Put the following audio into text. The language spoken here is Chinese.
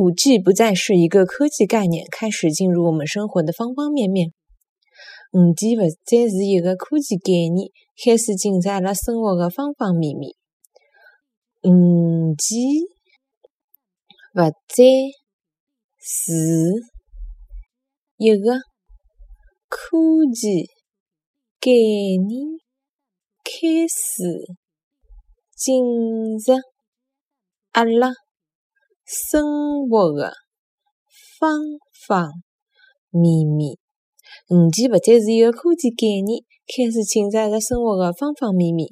五 G 不再是一个科技概念，开始进入我们生活的方方面面。五 G 不再是一个科技概念，开始进入阿拉生活的方方面面。五 G 不再是一个科技概念，开始进入阿拉。生活的方方面面，五 G 不再是一个科技概念，开始侵占阿拉生活的方方面面。